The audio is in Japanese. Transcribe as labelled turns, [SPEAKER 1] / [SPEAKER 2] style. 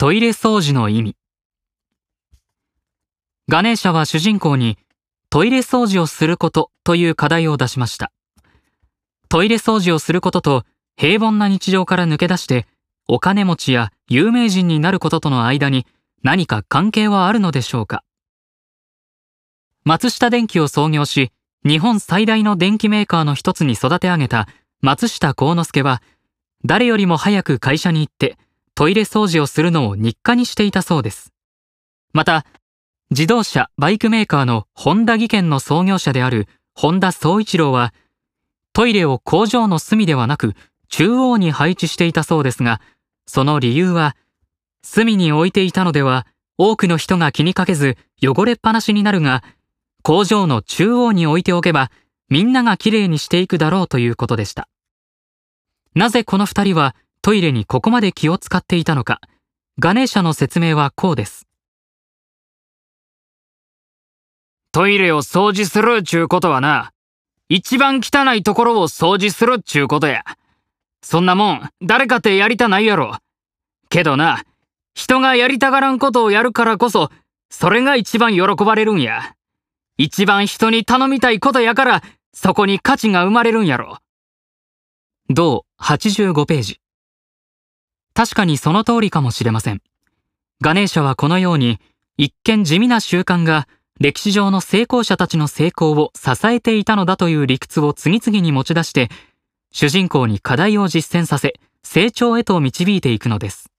[SPEAKER 1] トイレ掃除の意味。ガネーシャは主人公にトイレ掃除をすることという課題を出しました。トイレ掃除をすることと平凡な日常から抜け出してお金持ちや有名人になることとの間に何か関係はあるのでしょうか。松下電器を創業し日本最大の電機メーカーの一つに育て上げた松下幸之助は誰よりも早く会社に行ってトイレ掃除をするのを日課にしていたそうです。また自動車バイクメーカーのホンダ技研の創業者である本田宗一郎はトイレを工場の隅ではなく中央に配置していたそうですがその理由は隅に置いていたのでは多くの人が気にかけず汚れっぱなしになるが工場の中央に置いておけばみんながきれいにしていくだろうということでした。なぜこの二人はトイレにここまで気を使っていたのか。ガネーシャの説明はこうです。
[SPEAKER 2] トイレを掃除するちゅうことはな一番汚いところを掃除するっちゅうことや。そんなもん誰かてやりたないやろ。けどな人がやりたがらんことをやるからこそそれが一番喜ばれるんや。一番人に頼みたいことやからそこに価値が生まれるんやろ。
[SPEAKER 1] 同85ページ。確かにその通りかもしれません。ガネーシャはこのように一見地味な習慣が歴史上の成功者たちの成功を支えていたのだという理屈を次々に持ち出して主人公に課題を実践させ成長へと導いていくのです。